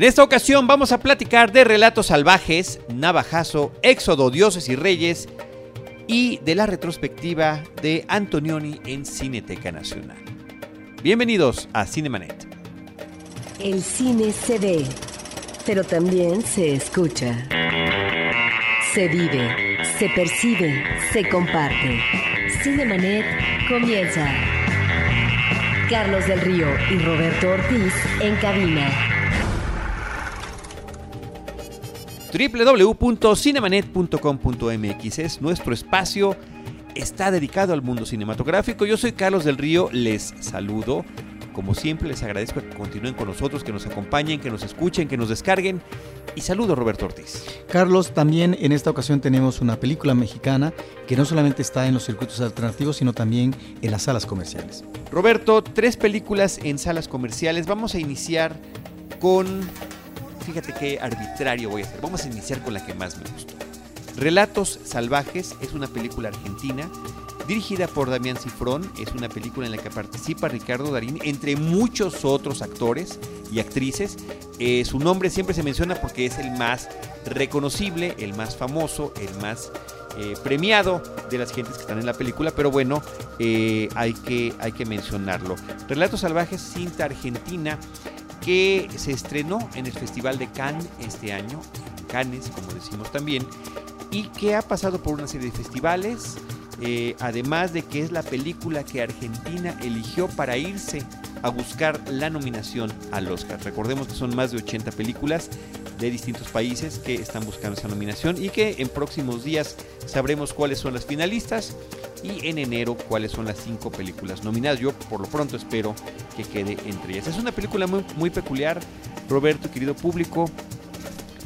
En esta ocasión vamos a platicar de Relatos Salvajes, Navajazo, Éxodo, Dioses y Reyes y de la retrospectiva de Antonioni en Cineteca Nacional. Bienvenidos a Cinemanet. El cine se ve, pero también se escucha. Se vive, se percibe, se comparte. Cinemanet comienza. Carlos del Río y Roberto Ortiz en cabina. www.cinemanet.com.mx es nuestro espacio, está dedicado al mundo cinematográfico. Yo soy Carlos del Río, les saludo. Como siempre, les agradezco que continúen con nosotros, que nos acompañen, que nos escuchen, que nos descarguen. Y saludo Roberto Ortiz. Carlos, también en esta ocasión tenemos una película mexicana que no solamente está en los circuitos alternativos, sino también en las salas comerciales. Roberto, tres películas en salas comerciales. Vamos a iniciar con fíjate qué arbitrario voy a hacer. Vamos a iniciar con la que más me gustó. Relatos Salvajes es una película argentina dirigida por Damián Cifrón. Es una película en la que participa Ricardo Darín, entre muchos otros actores y actrices. Eh, su nombre siempre se menciona porque es el más reconocible, el más famoso, el más eh, premiado de las gentes que están en la película, pero bueno, eh, hay, que, hay que mencionarlo. Relatos Salvajes, cinta argentina, que se estrenó en el Festival de Cannes este año, en Cannes, como decimos también, y que ha pasado por una serie de festivales, eh, además de que es la película que Argentina eligió para irse a buscar la nominación al Oscar. Recordemos que son más de 80 películas de distintos países que están buscando esa nominación y que en próximos días sabremos cuáles son las finalistas y en enero cuáles son las cinco películas nominadas. Yo por lo pronto espero que quede entre ellas. Es una película muy, peculiar, Roberto, querido público,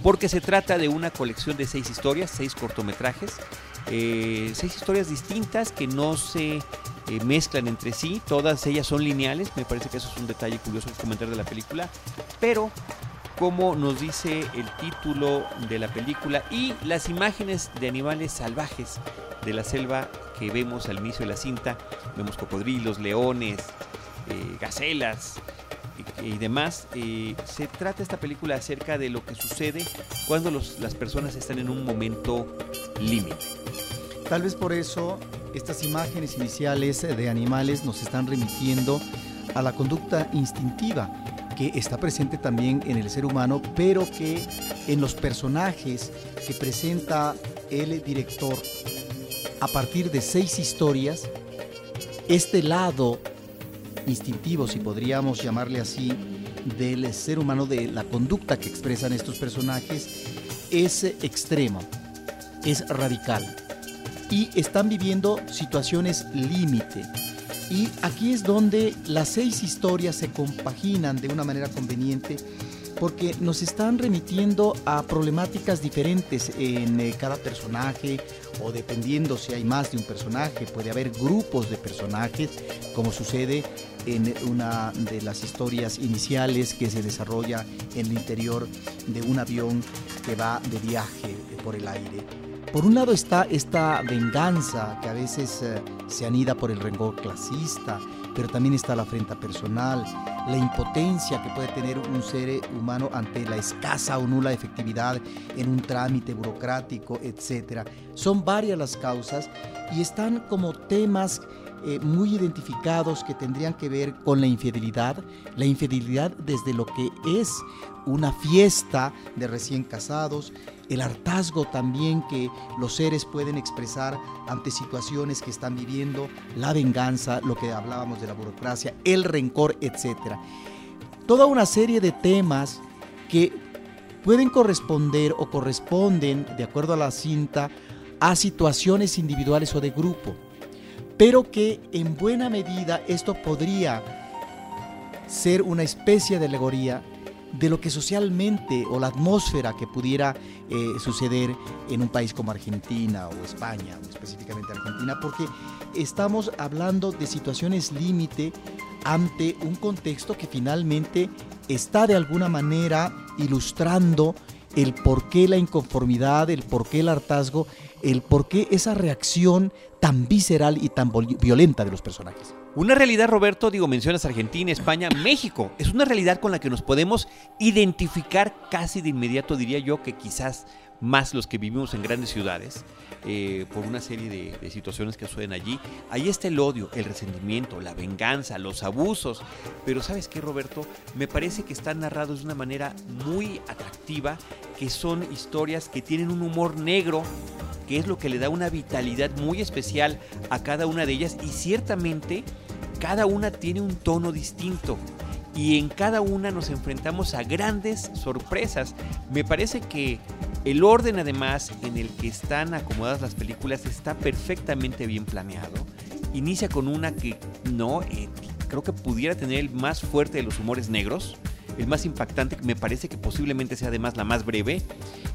porque se trata de una colección de seis historias, seis cortometrajes, eh, seis historias distintas que no se eh, mezclan entre sí, todas ellas son lineales, me parece que eso es un detalle curioso que comentar de la película, pero como nos dice el título de la película y las imágenes de animales salvajes de la selva que vemos al inicio de la cinta, vemos cocodrilos, leones, eh, gacelas, y demás. Eh, se trata esta película acerca de lo que sucede cuando las personas están en un momento límite. Tal vez por eso estas imágenes iniciales de animales nos están remitiendo a la conducta instintiva que está presente también en el ser humano, pero que en los personajes que presenta el director a partir de seis historias, este lado instintivo, si podríamos llamarle así, del ser humano, de la conducta que expresan estos personajes, es extremo, es radical. Y están viviendo situaciones límite. Y aquí es donde las seis historias se compaginan de una manera conveniente porque nos están remitiendo a problemáticas diferentes en eh, cada personaje o dependiendo si hay más de un personaje, puede haber grupos de personajes, como sucede en una de las historias iniciales que se desarrolla en el interior de un avión que va de viaje por el aire. Por un lado está esta venganza que a veces eh, se anida por el rencor clasista, pero también está la afrenta personal, la impotencia que puede tener un ser humano ante la escasa o nula efectividad en un trámite burocrático, etc. Son varias las causas y están como temas eh, muy identificados que tendrían que ver con la infidelidad, la infidelidad desde lo que es una fiesta de recién casados, el hartazgo también que los seres pueden expresar ante situaciones que están viviendo, la venganza, lo que hablábamos de la burocracia, el rencor, etc. Toda una serie de temas que pueden corresponder o corresponden, de acuerdo a la cinta, a situaciones individuales o de grupo pero que en buena medida esto podría ser una especie de alegoría de lo que socialmente o la atmósfera que pudiera eh, suceder en un país como Argentina o España, o específicamente Argentina, porque estamos hablando de situaciones límite ante un contexto que finalmente está de alguna manera ilustrando el por qué la inconformidad, el por qué el hartazgo, el por qué esa reacción tan visceral y tan violenta de los personajes. Una realidad, Roberto, digo, mencionas Argentina, España, México. Es una realidad con la que nos podemos identificar casi de inmediato, diría yo, que quizás más los que vivimos en grandes ciudades, eh, por una serie de, de, situaciones que suceden allí. Ahí está el odio, el resentimiento, la venganza, los abusos. Pero sabes qué, Roberto, me parece que están narrados de una manera muy atractiva, que son historias que tienen un humor negro, que es lo que le da una vitalidad muy especial a cada una de ellas y ciertamente cada una tiene un tono distinto y en cada una nos enfrentamos a grandes sorpresas. Me parece que el orden además en el que están acomodadas las películas está perfectamente bien planeado. Inicia con una que no, eh, creo que pudiera tener el más fuerte de los humores negros, el más impactante, me parece que posiblemente sea además la más breve,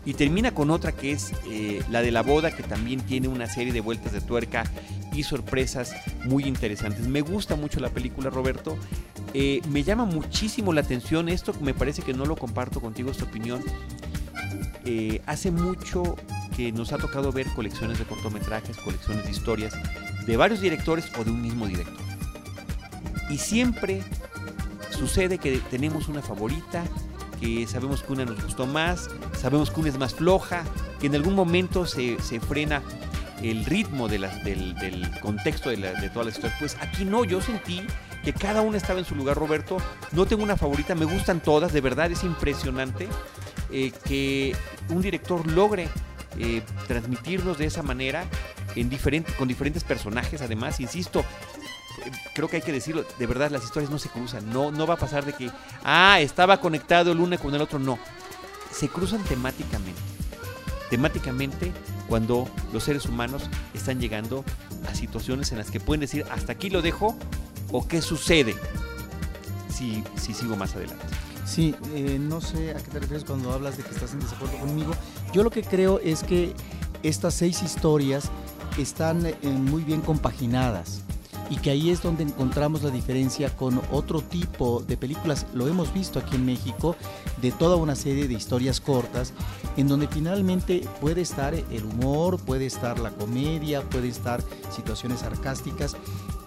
y termina con otra que es eh, la de la boda, que también tiene una serie de vueltas de tuerca y sorpresas muy interesantes. Me gusta mucho la película, Roberto. Eh, me llama muchísimo la atención esto, me parece que no lo comparto contigo esta opinión. Eh, hace mucho que nos ha tocado ver colecciones de cortometrajes, colecciones de historias de varios directores o de un mismo director. Y siempre sucede que tenemos una favorita, que sabemos que una nos gustó más, sabemos que una es más floja, que en algún momento se, se frena el ritmo del, del, contexto de, la, de todas las historias. Pues aquí no, yo sentí que cada una estaba en su lugar, Roberto. No tengo una favorita, me gustan todas, de verdad es impresionante eh, que un director logre eh, transmitirnos de esa manera en diferente, con diferentes personajes. Además, insisto, creo que hay que decirlo, de verdad las historias no se cruzan, no, no va a pasar de que, ah, estaba conectado el uno con el otro, no, se cruzan temáticamente. Temáticamente, cuando los seres humanos están llegando a situaciones en las que pueden decir, hasta aquí lo dejo, o qué sucede si, si sigo más adelante. Sí, eh, no sé a qué te refieres cuando hablas de que estás en desacuerdo conmigo. Yo lo que creo es que estas seis historias están eh, muy bien compaginadas y que ahí es donde encontramos la diferencia con otro tipo de películas, lo hemos visto aquí en México, de toda una serie de historias cortas, en donde finalmente puede estar el humor, puede estar la comedia, puede estar situaciones sarcásticas,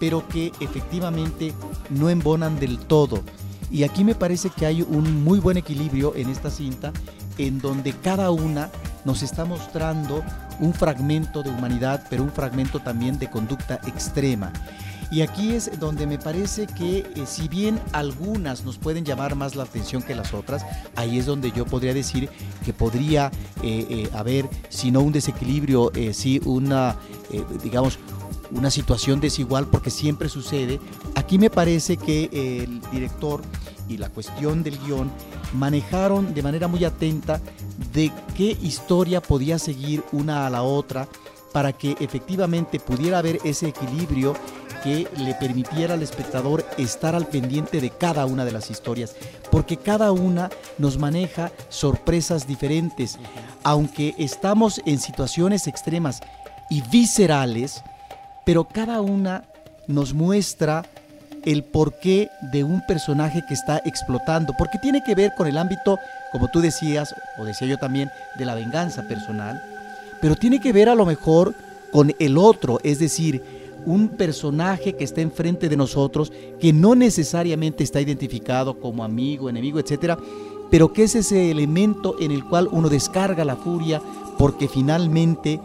pero que efectivamente no embonan del todo. Y aquí me parece que hay un muy buen equilibrio en esta cinta, en donde cada una nos está mostrando un fragmento de humanidad, pero un fragmento también de conducta extrema. Y aquí es donde me parece que eh, si bien algunas nos pueden llamar más la atención que las otras, ahí es donde yo podría decir que podría eh, eh, haber, si no un desequilibrio, sí una, digamos, una situación desigual porque siempre sucede. Aquí me parece que el director y la cuestión del guion manejaron de manera muy atenta de qué historia podía seguir una a la otra para que efectivamente pudiera haber ese equilibrio que le permitiera al espectador estar al pendiente de cada una de las historias, porque cada una nos maneja sorpresas diferentes. Aunque estamos en situaciones extremas y viscerales, pero cada una nos muestra el porqué de un personaje que está explotando, porque tiene que ver con el ámbito, como tú decías, o decía yo también, de la venganza personal, pero tiene que ver a lo mejor con el otro, es decir, un personaje que está enfrente de nosotros, que no necesariamente está identificado como amigo, enemigo, etcétera, pero que es ese elemento en el cual uno descarga la furia porque finalmente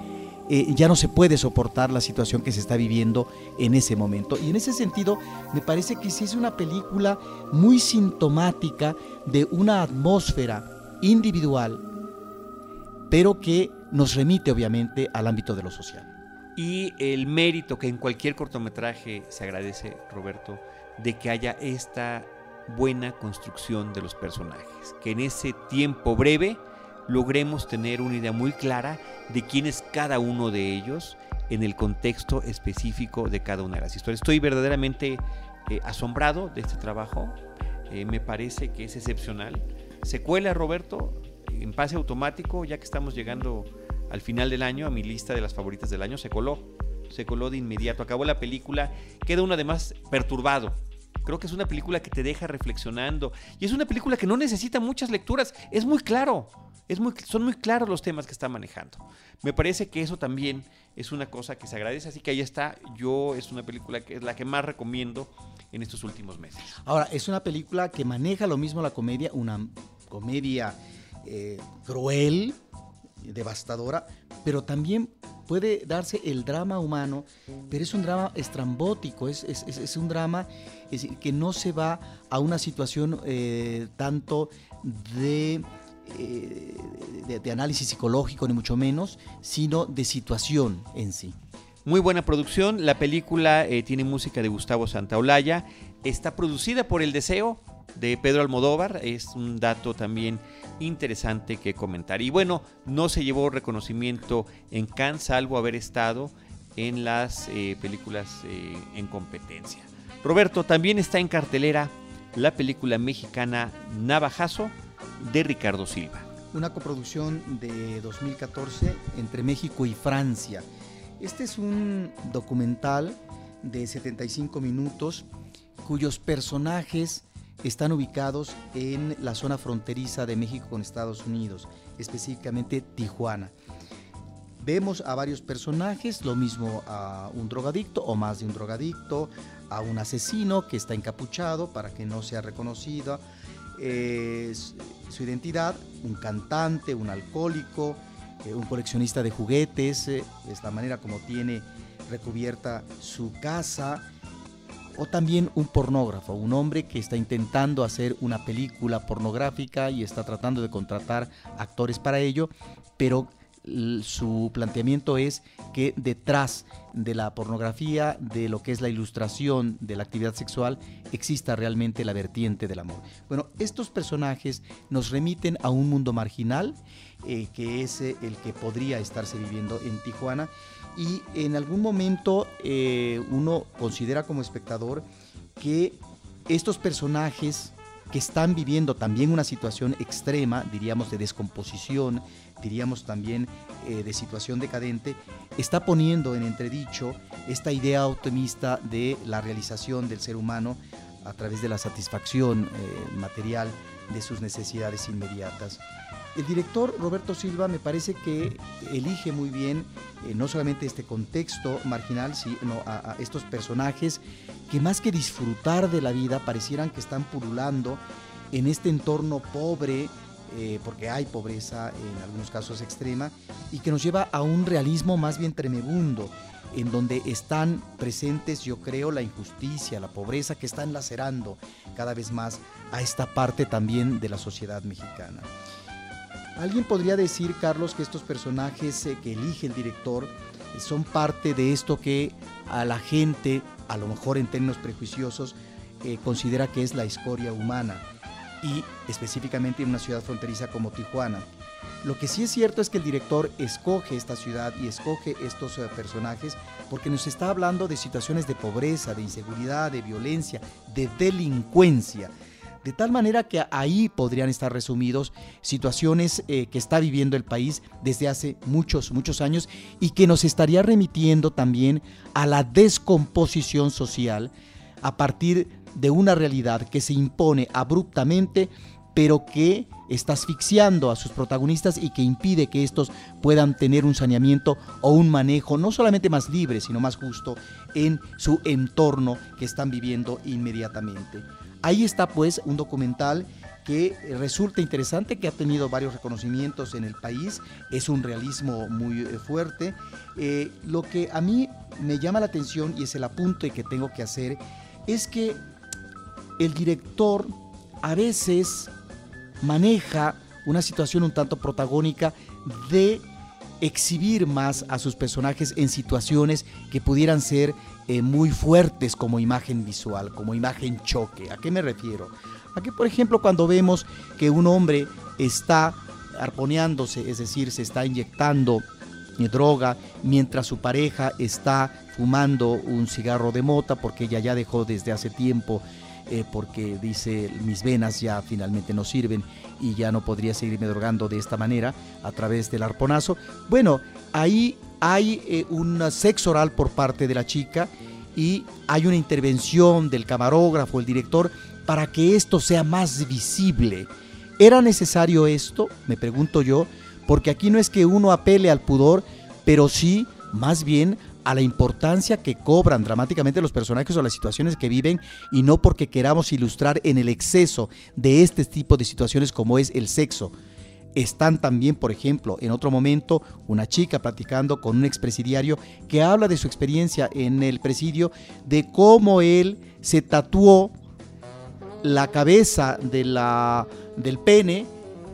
eh, ya no se puede soportar la situación que se está viviendo en ese momento. Y en ese sentido, me parece que sí es una película muy sintomática de una atmósfera individual, pero que nos remite obviamente al ámbito de lo social. Y el mérito que en cualquier cortometraje se agradece, Roberto, de que haya esta buena construcción de los personajes, que en ese tiempo breve logremos tener una idea muy clara de quién es cada uno de ellos en el contexto específico de cada una de las historias. Estoy verdaderamente eh, asombrado de este trabajo, eh, me parece que es excepcional. Secuela, Roberto, en pase automático, ya que estamos llegando al final del año, a mi lista de las favoritas del año, se coló, se coló de inmediato, acabó la película, queda uno además perturbado, Creo que es una película que te deja reflexionando. Y es una película que no necesita muchas lecturas. Es muy claro. Es son muy claros los temas que está manejando. Me parece que eso también es una cosa que se agradece, así que ahí está. Yo es una película que es la que más recomiendo en estos últimos meses. Ahora, es una película que maneja lo mismo la comedia, una comedia eh, cruel, devastadora, pero también puede darse el drama humano, pero es un drama estrambótico, es, es, un drama que no se va a una situación eh, tanto de, eh, de, análisis psicológico, ni mucho menos, sino de situación en sí. Muy buena producción, la película eh, tiene música de Gustavo Santaolalla, está producida por El Deseo de Pedro Almodóvar, es un dato también interesante que comentar. Y bueno, no se llevó reconocimiento en Cannes, salvo haber estado en las eh, películas en competencia. Roberto, también está en cartelera la película mexicana Navajazo de Ricardo Silva. Una coproducción de 2014 entre México y Francia. Este es un documental de 75 minutos cuyos personajes están ubicados en la zona fronteriza de México con Estados Unidos, específicamente Tijuana. Vemos a varios personajes, lo mismo a un drogadicto o más de un drogadicto, a un asesino que está encapuchado para que no sea reconocido su identidad, un cantante, un alcohólico, eh, un coleccionista de juguetes, eh, es la manera como tiene recubierta su casa, o también un pornógrafo, un hombre que está intentando hacer una película pornográfica y está tratando de contratar actores para ello, pero su planteamiento es que detrás de la pornografía, de lo que es la ilustración de la actividad sexual, exista realmente la vertiente del amor. Bueno, estos personajes nos remiten a un mundo marginal, eh, que es eh, el que podría estarse viviendo en Tijuana, y en algún momento eh, uno considera como espectador que estos personajes que están viviendo también una situación extrema, diríamos de descomposición, diríamos también eh, de situación decadente, está poniendo en entredicho esta idea optimista de la realización del ser humano a través de la satisfacción eh, material de sus necesidades inmediatas. El director Roberto Silva me parece que elige muy bien eh, no solamente este contexto marginal, sino a, estos personajes que más que disfrutar de la vida parecieran que están pululando en este entorno pobre, eh, porque hay pobreza en algunos casos extrema, y que nos lleva a un realismo más bien tremebundo, en donde están presentes, yo creo, la injusticia, la pobreza que están lacerando cada vez más a esta parte también de la sociedad mexicana. Alguien podría decir, Carlos, que estos personajes eh, que elige el director son parte de esto que a la gente, a lo mejor en términos prejuiciosos, eh, considera que es la escoria humana y específicamente en una ciudad fronteriza como Tijuana. Lo que sí es cierto es que el director escoge esta ciudad y escoge estos personajes porque nos está hablando de situaciones de pobreza, de inseguridad, de violencia, de delincuencia de tal manera que ahí podrían estar resumidos situaciones eh, que está viviendo el país desde hace muchos, muchos años y que nos estaría remitiendo también a la descomposición social a partir de una realidad que se impone abruptamente pero que está asfixiando a sus protagonistas y que impide que estos puedan tener un saneamiento o un manejo no solamente más libre, sino más justo en su entorno que están viviendo inmediatamente. Ahí está pues un documental que resulta interesante, que ha tenido varios reconocimientos en el país, es un realismo muy eh, fuerte. Eh, lo que a mí me llama la atención y es el apunte que tengo que hacer, es que el director a veces maneja una situación un tanto protagónica de exhibir más a sus personajes en situaciones que pudieran ser eh, muy fuertes como imagen visual, como imagen choque. ¿A qué me refiero? A que, por ejemplo, cuando vemos que un hombre está arponeándose, es decir, se está inyectando eh, droga mientras su pareja está fumando un cigarro de mota porque ella ya dejó desde hace tiempo eh, porque dice mis venas ya finalmente no sirven y ya no podría seguirme drogando de esta manera a través del arponazo. Bueno, ahí hay eh, un sexo oral por parte de la chica y hay una intervención del camarógrafo, el director, para que esto sea más visible. ¿Era necesario esto? Me pregunto yo, porque aquí no es que uno apele al pudor, pero sí, más bien, a la importancia que cobran dramáticamente los personajes o las situaciones que viven y no porque queramos ilustrar en el exceso de este tipo de situaciones como es el sexo. Están también, por ejemplo, en otro momento, una chica platicando con un expresidiario que habla de su experiencia en el presidio, de cómo él se tatuó la cabeza de la, del pene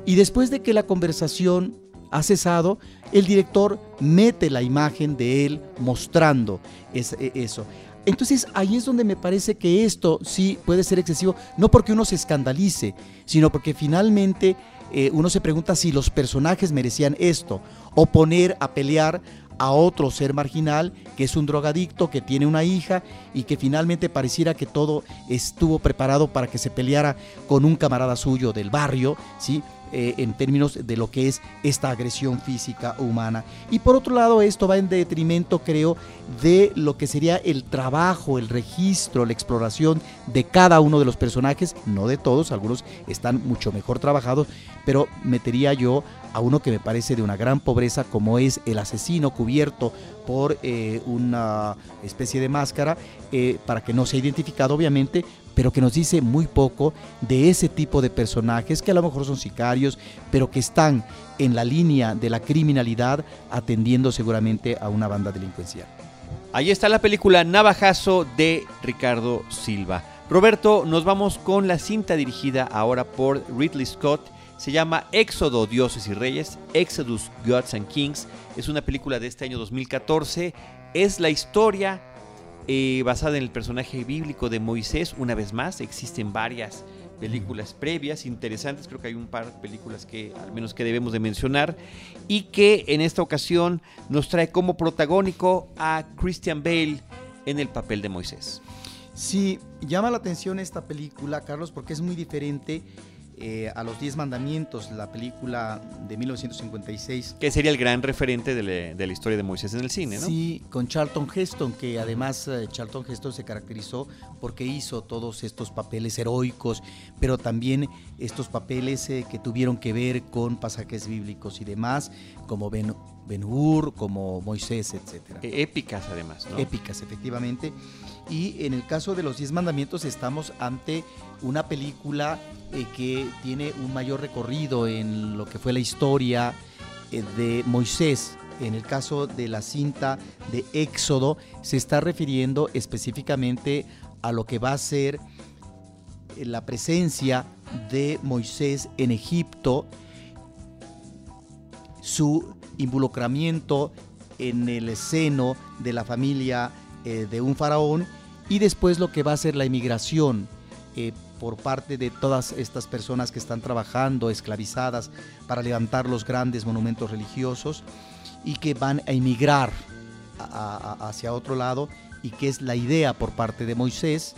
y después de que la conversación ha cesado, el director mete la imagen de él mostrando e, eso. Entonces ahí es donde me parece que esto sí puede ser excesivo, no porque uno se escandalice, sino porque finalmente eh, uno se pregunta si los personajes merecían esto, o poner a pelear a otro ser marginal que es un drogadicto, que tiene una hija y que finalmente pareciera que todo estuvo preparado para que se peleara con un camarada suyo del barrio, ¿sí? Eh, en términos de lo que es esta agresión física humana. Y por otro lado, esto va en detrimento, creo, de lo que sería el trabajo, el registro, la exploración de cada uno de los personajes, no de todos, algunos están mucho mejor trabajados, pero metería yo a uno que me parece de una gran pobreza como es el asesino cubierto por eh, una especie de máscara eh, para que no sea identificado obviamente, pero que nos dice muy poco de ese tipo de personajes que a lo mejor son sicarios, pero que están en la línea de la criminalidad atendiendo seguramente a una banda delincuencial. Ahí está la película Navajazo de Ricardo Silva. Roberto, nos vamos con la cinta dirigida ahora por Ridley Scott. Se llama Éxodo, Dioses y Reyes, Exodus, Gods and Kings. Es una película de este año 2014. Es la historia basada en el personaje bíblico de Moisés. Una vez más, existen varias películas previas interesantes, creo que hay un par de películas que al menos que debemos de mencionar y que en esta ocasión nos trae como protagónico a Christian Bale en el papel de Moisés. Sí, llama la atención esta película, Carlos, porque es muy diferente eh, a los Diez Mandamientos, la película de 1956. Que sería el gran referente de, la historia de Moisés en el cine, ¿no? Sí, con Charlton Heston, que además eh, Charlton Heston se caracterizó porque hizo todos estos papeles heroicos, pero también estos papeles eh, que tuvieron que ver con pasajes bíblicos y demás, como Ben, ben Hur, como Moisés, etc. E, épicas además, ¿no? Épicas, efectivamente. Y en el caso de los Diez Mandamientos estamos ante una película eh, que tiene un mayor recorrido en lo que fue la historia eh, de Moisés. En el caso de la cinta de Éxodo, se está refiriendo específicamente a lo que va a ser eh, la presencia de Moisés en Egipto, su involucramiento en el seno de la familia de un faraón y después lo que va a ser la inmigración por parte de todas estas personas que están trabajando esclavizadas para levantar los grandes monumentos religiosos y que van a emigrar hacia otro lado y que es la idea por parte de Moisés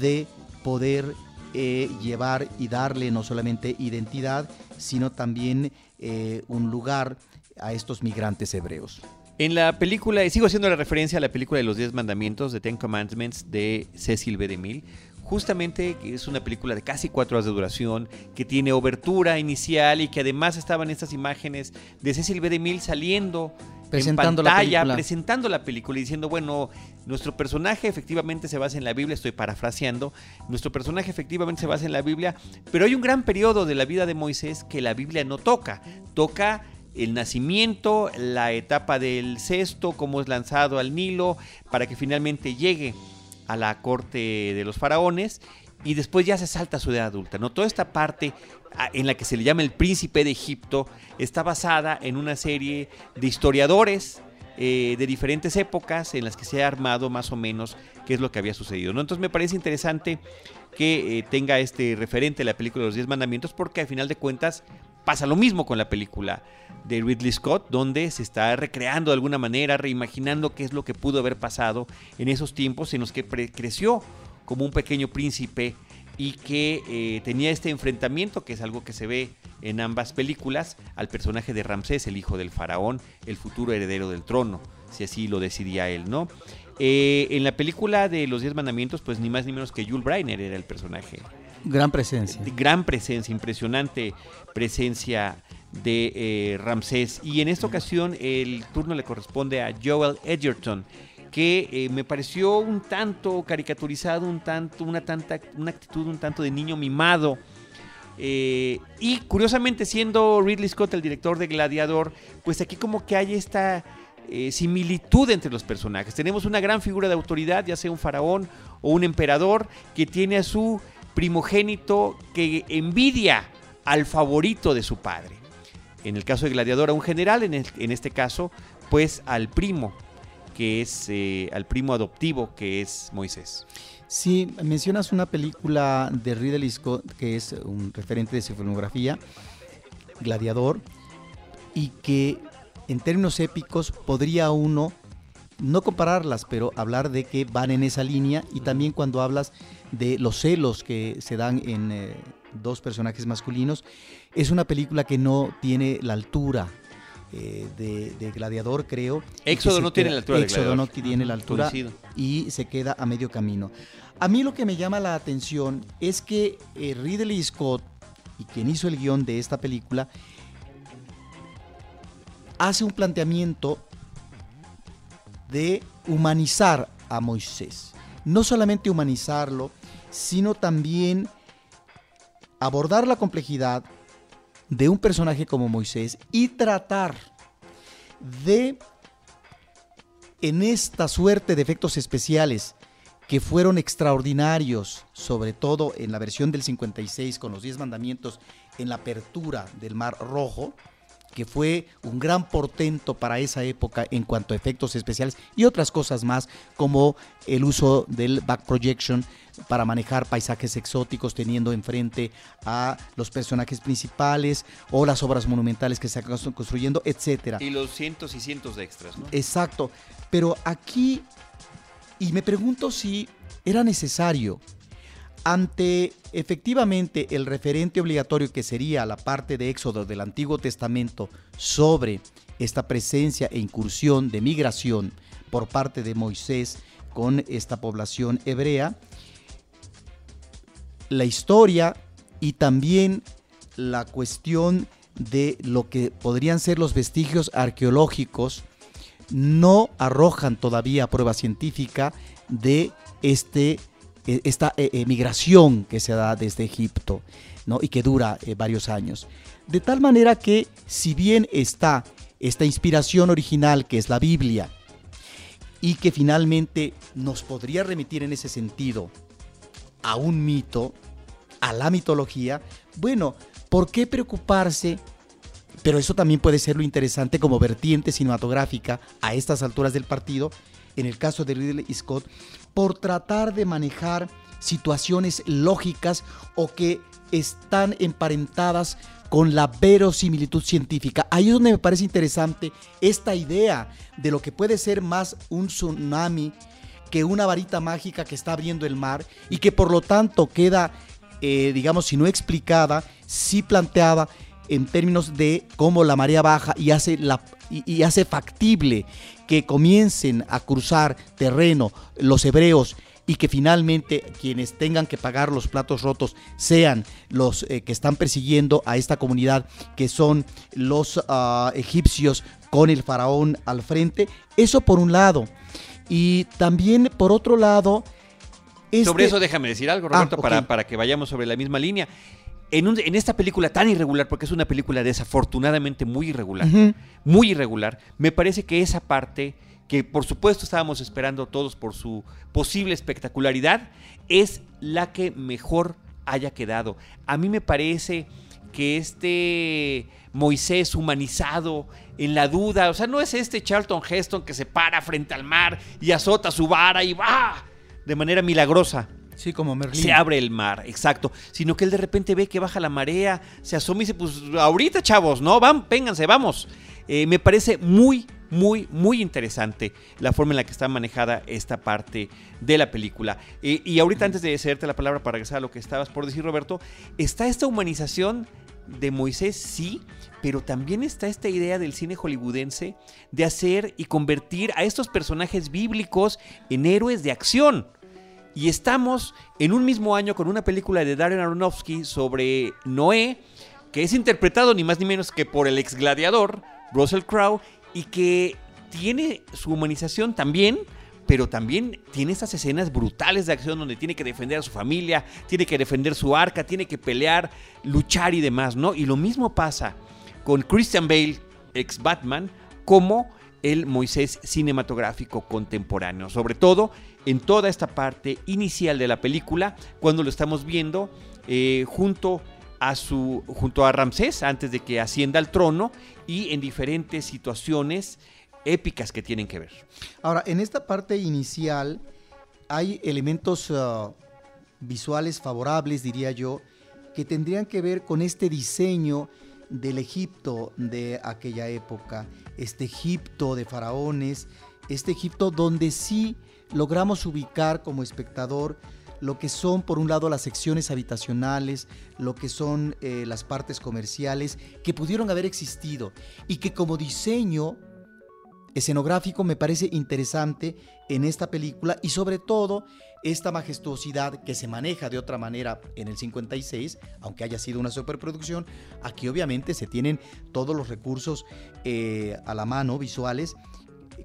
de poder eh, llevar y darle no solamente identidad, sino también eh, un lugar a estos migrantes hebreos. En la película, y sigo haciendo la referencia a la película de los Diez Mandamientos, de Ten Commandments, de Cecil B. DeMille, justamente es una película de casi cuatro horas de duración, que tiene obertura inicial y que además estaban estas imágenes de Cecil B. DeMille saliendo presentando en pantalla, la presentando la película y diciendo, bueno, nuestro personaje efectivamente se basa en la Biblia, estoy parafraseando, nuestro personaje efectivamente se basa en la Biblia, pero hay un gran periodo de la vida de Moisés que la Biblia no toca, toca el nacimiento, la etapa del cesto, cómo es lanzado al Nilo, para que finalmente llegue a la corte de los faraones y después ya se salta a su edad adulta. ¿no? Toda esta parte en la que se le llama el príncipe de Egipto está basada en una serie de historiadores eh, de diferentes épocas en las que se ha armado más o menos qué es lo que había sucedido. ¿no? Entonces me parece interesante que eh, tenga este referente la película de los Diez Mandamientos porque al final de cuentas pasa lo mismo con la película de Ridley Scott, donde se está recreando de alguna manera, reimaginando qué es lo que pudo haber pasado en esos tiempos en los que creció como un pequeño príncipe y que eh, tenía este enfrentamiento, que es algo que se ve en ambas películas, al personaje de Ramsés, el hijo del faraón, el futuro heredero del trono, si así lo decidía él, ¿no? Eh, en la película de los Diez Mandamientos, pues ni más ni menos que Jules Breiner era el personaje Gran presencia. Gran presencia, impresionante presencia de eh, Ramsés. Y en esta ocasión el turno le corresponde a Joel Edgerton, que eh, me pareció un tanto caricaturizado, un tanto, una, tanta, una actitud un tanto de niño mimado. Eh, y curiosamente, siendo Ridley Scott el director de Gladiador, pues aquí como que hay esta similitud entre los personajes. Tenemos una gran figura de autoridad, ya sea un faraón o un emperador, que tiene a su primogénito que envidia al favorito de su padre en el caso de Gladiador a un general, en, en este caso, pues al primo, que es eh, al primo adoptivo, que es Moisés. Sí, mencionas una película de Ridley Scott, que es un referente de su filmografía, Gladiador, y que en términos épicos podría uno no compararlas, pero hablar de que van en esa línea y también cuando hablas de los celos que se dan en eh, dos personajes masculinos, es una película que no tiene la altura eh, de, Gladiador, creo. Éxodo no tiene la altura. Éxodo no tiene la altura y se queda a medio camino. A mí lo que me llama la atención es que eh, Ridley Scott, y quien hizo el guion de esta película, hace un planteamiento de humanizar a Moisés. No solamente humanizarlo, sino también abordar la complejidad de un personaje como Moisés y tratar de, en esta suerte de efectos especiales que fueron extraordinarios, sobre todo en la versión del 56 con los 10 mandamientos en la apertura del Mar Rojo, que fue un gran portento para esa época en cuanto a efectos especiales y otras cosas más, como el uso del back projection para manejar paisajes exóticos teniendo enfrente a los personajes principales o las obras monumentales que se están construyendo, etcétera. Y los cientos y cientos de extras, ¿no? Exacto. Pero aquí, y me pregunto si era necesario ante efectivamente el referente obligatorio que sería la parte de Éxodo del Antiguo Testamento sobre esta presencia e incursión de migración por parte de Moisés con esta población hebrea, la historia y también la cuestión de lo que podrían ser los vestigios arqueológicos no arrojan todavía prueba científica de este esta emigración que se da desde Egipto ¿no? y que dura eh, varios años. De tal manera que si bien está esta inspiración original que es la Biblia y que finalmente nos podría remitir en ese sentido a un mito, a la mitología, bueno, ¿por qué preocuparse? Pero eso también puede ser lo interesante como vertiente cinematográfica a estas alturas del partido, en el caso de Ridley Scott, por tratar de manejar situaciones lógicas o que están emparentadas con la verosimilitud científica. Ahí es donde me parece interesante esta idea de lo que puede ser más un tsunami que una varita mágica que está abriendo el mar y que por lo tanto queda, eh, digamos, si no explicada, sí planteada en términos de cómo la marea baja y hace, la, y hace factible que comiencen a cruzar terreno los hebreos y que finalmente quienes tengan que pagar los platos rotos sean los eh, que están persiguiendo a esta comunidad, que son los ah, egipcios con el faraón al frente. Eso por un lado. Y también por otro lado... Sobre este eso déjame decir algo, ah, Roberto, para, para que vayamos sobre la misma línea. En, en, esta película tan irregular, porque es una película desafortunadamente muy irregular, muy irregular, me parece que esa parte, que por supuesto estábamos esperando todos por su posible espectacularidad, es la que mejor haya quedado. A mí me parece que este Moisés humanizado en la duda, o sea, no es este Charlton Heston que se para frente al mar y azota su vara y va de manera milagrosa. Sí, como Merlín. Se abre el mar, exacto. Sino que él de repente ve que baja la marea, se asoma y dice, pues ahorita chavos, ¿no? Van, vénganse, vamos. Eh, me parece muy, muy, muy interesante la forma en la que está manejada esta parte de la película. Eh, y ahorita antes de cederte la palabra para regresar a lo que estabas por decir, Roberto, está esta humanización de Moisés, sí, pero también está esta idea del cine hollywoodense de hacer y convertir a estos personajes bíblicos en héroes de acción Y estamos en un mismo año con una película de Darren Aronofsky sobre Noé, que es interpretado ni más ni menos que por el ex gladiador, Russell Crowe, y que tiene su humanización también, pero también tiene estas escenas brutales de acción donde tiene que defender a su familia, tiene que defender su arca, tiene que pelear, luchar y demás, ¿no? Y lo mismo pasa con Christian Bale, ex Batman, como el Moisés cinematográfico contemporáneo, sobre todo en toda esta parte inicial de la película, cuando lo estamos viendo eh, junto a su junto a Ramsés antes de que ascienda al trono y en diferentes situaciones épicas que tienen que ver. Ahora, en esta parte inicial hay elementos uh, visuales favorables, diría yo, que tendrían que ver con este diseño del Egipto de aquella época, este Egipto de faraones, este Egipto donde sí logramos ubicar como espectador lo que son, por un lado, las secciones habitacionales, lo que son eh, las partes comerciales, que pudieron haber existido y que como diseño escenográfico me parece interesante en esta película y sobre todo esta majestuosidad que se maneja de otra manera en el 56, aunque haya sido una superproducción, aquí obviamente se tienen todos los recursos eh, a la mano visuales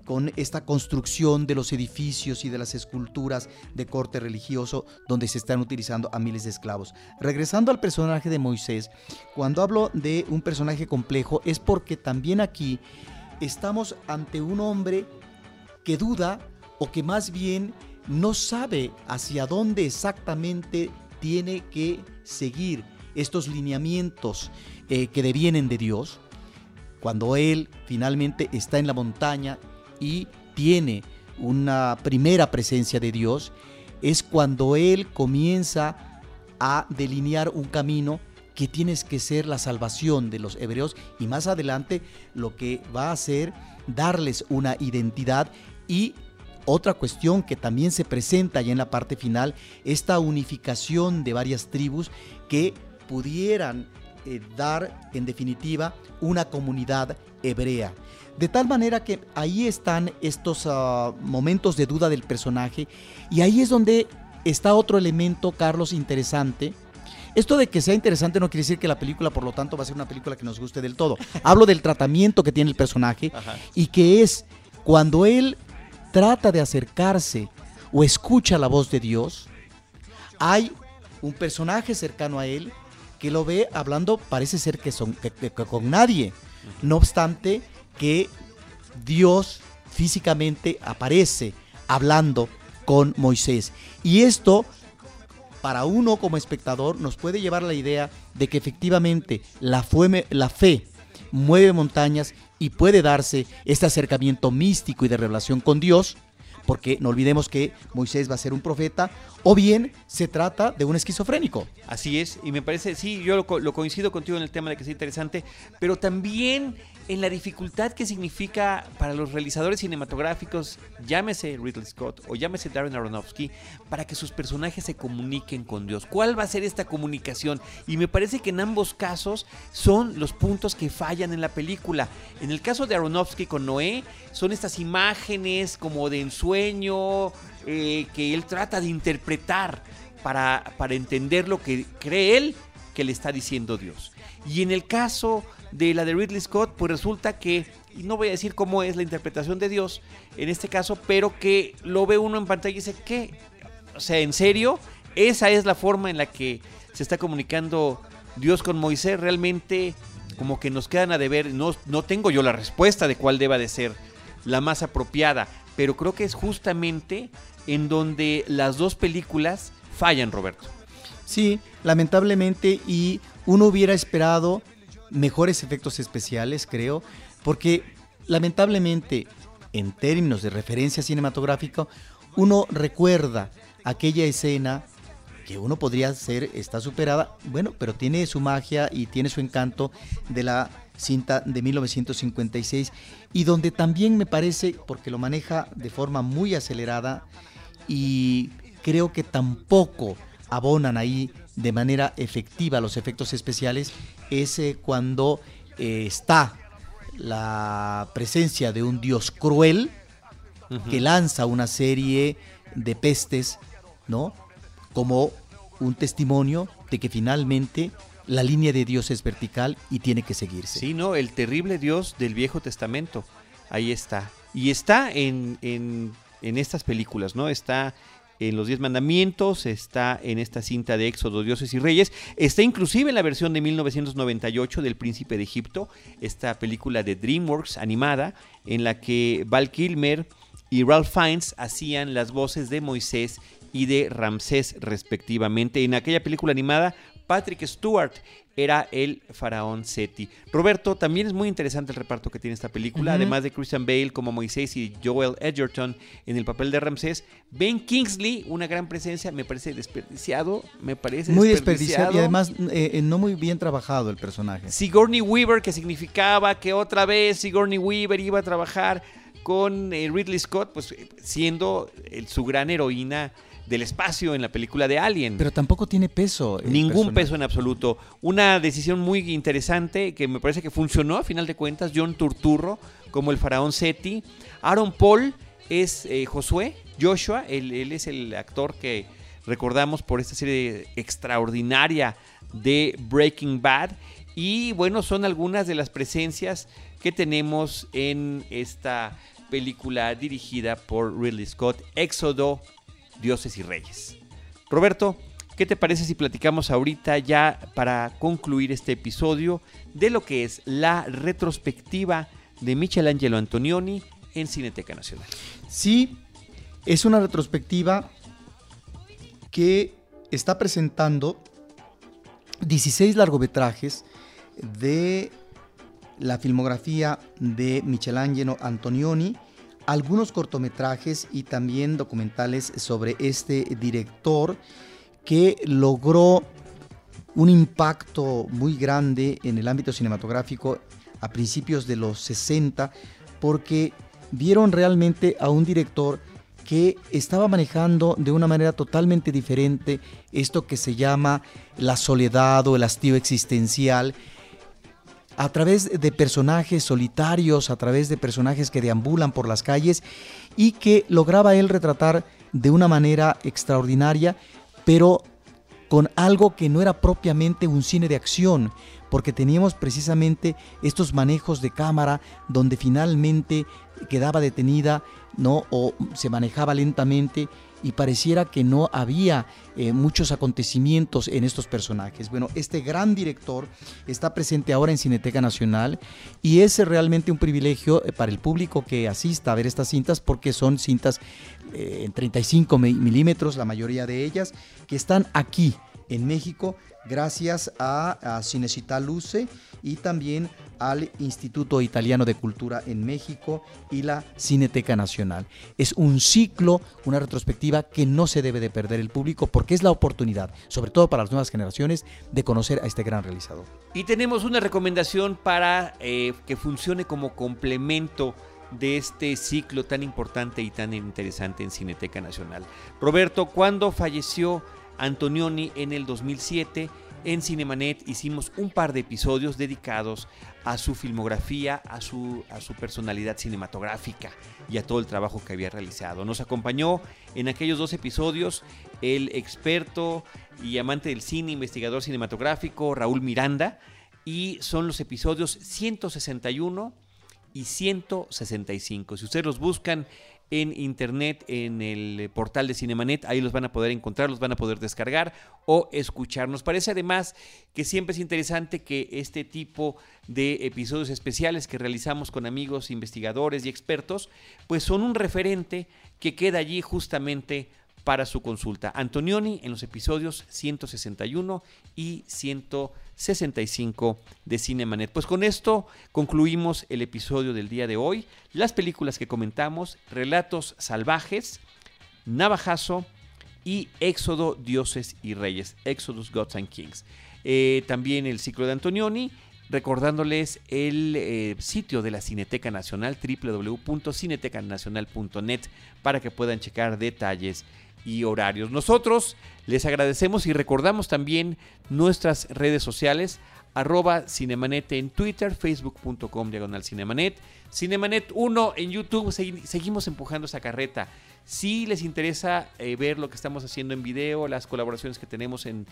con esta construcción de los edificios y de las esculturas de corte religioso donde se están utilizando a miles de esclavos. Regresando al personaje de Moisés, cuando hablo de un personaje complejo es porque también aquí estamos ante un hombre que duda o que más bien no sabe hacia dónde exactamente tiene que seguir estos lineamientos eh, que devienen de Dios. Cuando él finalmente está en la montaña y tiene una primera presencia de Dios, es cuando Él comienza a delinear un camino que tienes que ser la salvación de los hebreos y más adelante lo que va a hacer darles una identidad y otra cuestión que también se presenta ya en la parte final, esta unificación de varias tribus que pudieran eh, dar en definitiva una comunidad hebrea. De tal manera que ahí están estos ah, momentos de duda del personaje y ahí es donde está otro elemento, Carlos, interesante. Esto de que sea interesante no quiere decir que la película, por lo tanto, va a ser una película que nos guste del todo. Hablo del tratamiento que tiene el personaje y que es cuando él trata de acercarse o escucha la voz de Dios, hay un personaje cercano a él que lo ve hablando, parece ser que, son, con nadie. No obstante, que Dios físicamente aparece hablando con Moisés. Y esto, para uno como espectador, nos puede llevar a la idea de que efectivamente la, la fe mueve montañas y puede darse este acercamiento místico y de revelación con Dios porque no olvidemos que Moisés va a ser un profeta, o bien se trata de un esquizofrénico. Así es, y me parece, sí, yo lo, coincido contigo en el tema de que es interesante, pero también en la dificultad que significa para los realizadores cinematográficos, llámese Ridley Scott o llámese Darren Aronofsky, para que sus personajes se comuniquen con Dios. ¿Cuál va a ser esta comunicación? Y me parece que en ambos casos son los puntos que fallan en la película. En el caso de Aronofsky con Noé, son estas imágenes como de ensueño eh, que él trata de interpretar para, para entender lo que cree él que le está diciendo Dios. Y en el caso de la de Ridley Scott, pues resulta que, no voy a decir cómo es la interpretación de Dios en este caso, pero que lo ve uno en pantalla y dice, ¿qué? O sea, ¿en serio? Esa es la forma en la que se está comunicando Dios con Moisés. Realmente como que nos quedan a deber, no, no tengo yo la respuesta de cuál deba de ser la más apropiada, pero creo que es justamente en donde las dos películas fallan, Roberto. Sí, lamentablemente, y uno hubiera esperado mejores efectos especiales, creo, porque lamentablemente, en términos de referencia cinematográfica, uno recuerda aquella escena que uno podría ser, está superada, bueno, pero tiene su magia y tiene su encanto de la cinta de 1956 y donde también me parece, porque lo maneja de forma muy acelerada y creo que tampoco abonan ahí de manera efectiva los efectos especiales, es eh, cuando eh, está la presencia de un dios cruel que lanza una serie de pestes ¿no? Como un testimonio de que finalmente la línea de Dios es vertical y tiene que seguirse. Sí, ¿no? El terrible Dios del Viejo Testamento. Ahí está. Y está en, en, en estas películas, ¿no? Está en los Diez Mandamientos, está en esta cinta de Éxodo, Dioses y Reyes, está inclusive en la versión de 1998 del Príncipe de Egipto, esta película de DreamWorks animada, en la que Val Kilmer y Ralph Fiennes hacían las voces de Moisés y de Ramsés respectivamente. En aquella película animada, Patrick Stewart era el faraón Seti. Roberto, también es muy interesante el reparto que tiene esta película, además de Christian Bale como Moisés y Joel Edgerton en el papel de Ramsés. Ben Kingsley, una gran presencia, me parece desperdiciado, me parece muy desperdiciado, y además eh, eh, no muy bien trabajado el personaje. Sigourney Weaver, que significaba que otra vez Sigourney Weaver iba a trabajar con eh, Ridley Scott, pues siendo su gran heroína del espacio en la película de Alien. Pero tampoco tiene peso. Ningún peso en absoluto. Una decisión muy interesante que me parece que funcionó a final de cuentas. John Turturro como el faraón Seti. Aaron Paul es eh, Josué. Joshua, él, es el actor que recordamos por esta serie extraordinaria de Breaking Bad. Y bueno, son algunas de las presencias que tenemos en esta película dirigida por Ridley Scott, Éxodo dioses y reyes. Roberto, ¿qué te parece si platicamos ahorita ya para concluir este episodio de lo que es la retrospectiva de Michelangelo Antonioni en Cineteca Nacional? Sí, es una retrospectiva que está presentando 16 largometrajes de la filmografía de Michelangelo Antonioni algunos cortometrajes y también documentales sobre este director que logró un impacto muy grande en el ámbito cinematográfico a principios de los 60 porque vieron realmente a un director que estaba manejando de una manera totalmente diferente esto que se llama la soledad o el hastío existencial a través de personajes solitarios, a través de personajes que deambulan por las calles y que lograba él retratar de una manera extraordinaria, pero con algo que no era propiamente un cine de acción, porque teníamos precisamente estos manejos de cámara donde finalmente quedaba detenida, ¿no? o se manejaba lentamente y pareciera que no había eh, muchos acontecimientos en estos personajes. Bueno, este gran director está presente ahora en Cineteca Nacional y es realmente un privilegio eh, para el público que asista a ver estas cintas porque son cintas eh, en 35 milímetros, la mayoría de ellas, que están aquí en México gracias a, a Luce y también al Instituto Italiano de Cultura en México y la Cineteca Nacional. Es un ciclo, una retrospectiva que no se debe de perder el público porque es la oportunidad, sobre todo para las nuevas generaciones, de conocer a este gran realizador. Y tenemos una recomendación para eh, que funcione como complemento de este ciclo tan importante y tan interesante en Cineteca Nacional. Roberto, ¿cuándo falleció Antonioni en el 2007? En Cinemanet hicimos un par de episodios dedicados a su filmografía, a su, a su personalidad cinematográfica y a todo el trabajo que había realizado. Nos acompañó en aquellos dos episodios el experto y amante del cine, investigador cinematográfico Raúl Miranda, y son los episodios 161 y 165. Si ustedes los buscan en internet, en el portal de Cinemanet. Ahí los van a poder encontrar, los van a poder descargar o escuchar. Nos parece además que siempre es interesante que este tipo de episodios especiales que realizamos con amigos, investigadores y expertos, pues son un referente que queda allí justamente para su consulta. Antonioni en los episodios 161 y 165 de Cinemanet. Pues con esto concluimos el episodio del día de hoy. Las películas que comentamos, Relatos Salvajes, Navajazo y Éxodo, Dioses y Reyes, Exodus, Gods and Kings. Eh, también el ciclo de Antonioni recordándoles el eh, sitio de la Cineteca Nacional, www.cinetecanacional.net, para que puedan checar detalles y horarios. Nosotros les agradecemos y recordamos también nuestras redes sociales, arroba Cinemanet en Twitter, facebook.com diagonal Cinemanet, Cinemanet 1 en YouTube, seguimos empujando esa carreta. Si les interesa eh, ver lo que estamos haciendo en video, las colaboraciones que tenemos en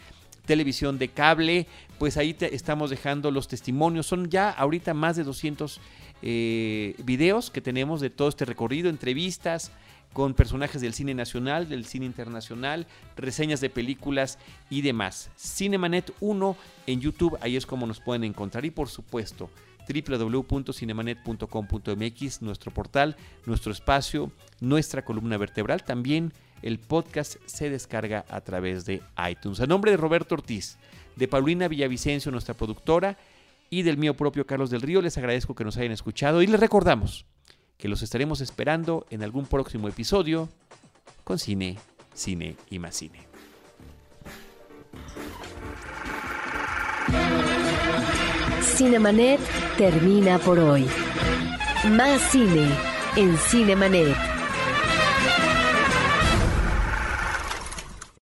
televisión de cable, pues ahí te estamos dejando los testimonios. Son ya ahorita más de 200 eh, videos que tenemos de todo este recorrido, entrevistas con personajes del cine nacional, del cine internacional, reseñas de películas y demás. Cinemanet 1 en YouTube, ahí es como nos pueden encontrar. Y por supuesto, www.cinemanet.com.mx, nuestro portal, nuestro espacio, nuestra columna vertebral. También el podcast se descarga a través de iTunes. A nombre de Roberto Ortiz, de Paulina Villavicencio, nuestra productora, y del mío propio Carlos del Río, les agradezco que nos hayan escuchado y les recordamos que los estaremos esperando en algún próximo episodio con cine, cine y más cine. Cinemanet termina por hoy. Más cine en Cinemanet.